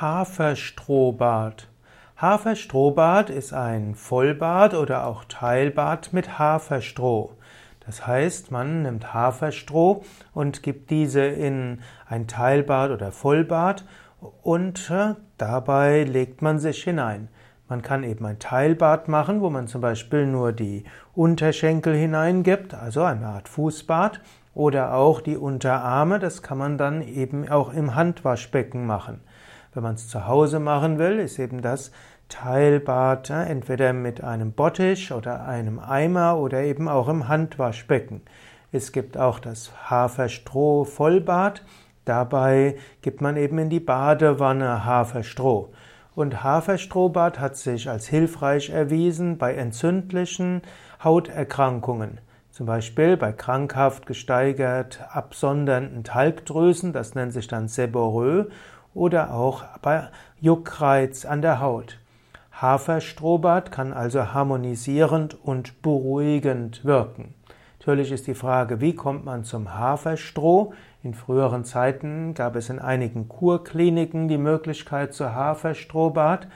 Haferstrohbad. Haferstrohbad ist ein Vollbad oder auch Teilbad mit Haferstroh. Das heißt, man nimmt Haferstroh und gibt diese in ein Teilbad oder Vollbad und äh, dabei legt man sich hinein. Man kann eben ein Teilbad machen, wo man zum Beispiel nur die Unterschenkel hineingibt, also eine Art Fußbad, oder auch die Unterarme, das kann man dann eben auch im Handwaschbecken machen. Wenn man es zu Hause machen will, ist eben das Teilbad entweder mit einem Bottich oder einem Eimer oder eben auch im Handwaschbecken. Es gibt auch das Haferstroh Vollbad. Dabei gibt man eben in die Badewanne Haferstroh. Und Haferstrohbad hat sich als hilfreich erwiesen bei entzündlichen Hauterkrankungen. Zum Beispiel bei krankhaft gesteigert absondernden Talgdrüsen, das nennt sich dann Seborrhoe, oder auch bei Juckreiz an der Haut. Haferstrohbad kann also harmonisierend und beruhigend wirken. Natürlich ist die Frage, wie kommt man zum Haferstroh? In früheren Zeiten gab es in einigen Kurkliniken die Möglichkeit zu Haferstrohbad.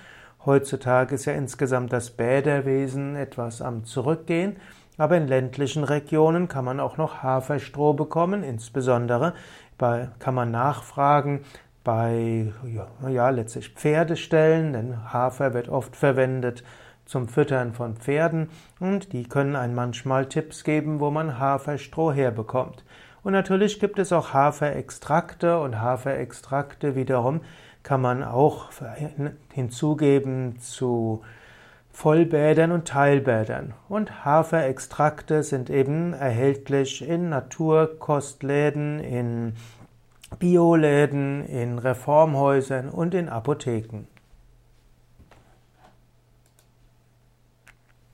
Heutzutage ist ja insgesamt das Bäderwesen etwas am Zurückgehen. Aber in ländlichen Regionen kann man auch noch Haferstroh bekommen, insbesondere kann man nachfragen bei ja, ja, letztlich Pferdestellen, denn Hafer wird oft verwendet zum Füttern von Pferden und die können einem manchmal Tipps geben, wo man Haferstroh herbekommt. Und natürlich gibt es auch Haferextrakte und Haferextrakte wiederum kann man auch hinzugeben zu Vollbädern und Teilbädern. Und Haferextrakte sind eben erhältlich in Naturkostläden, in Bioläden, in Reformhäusern und in Apotheken.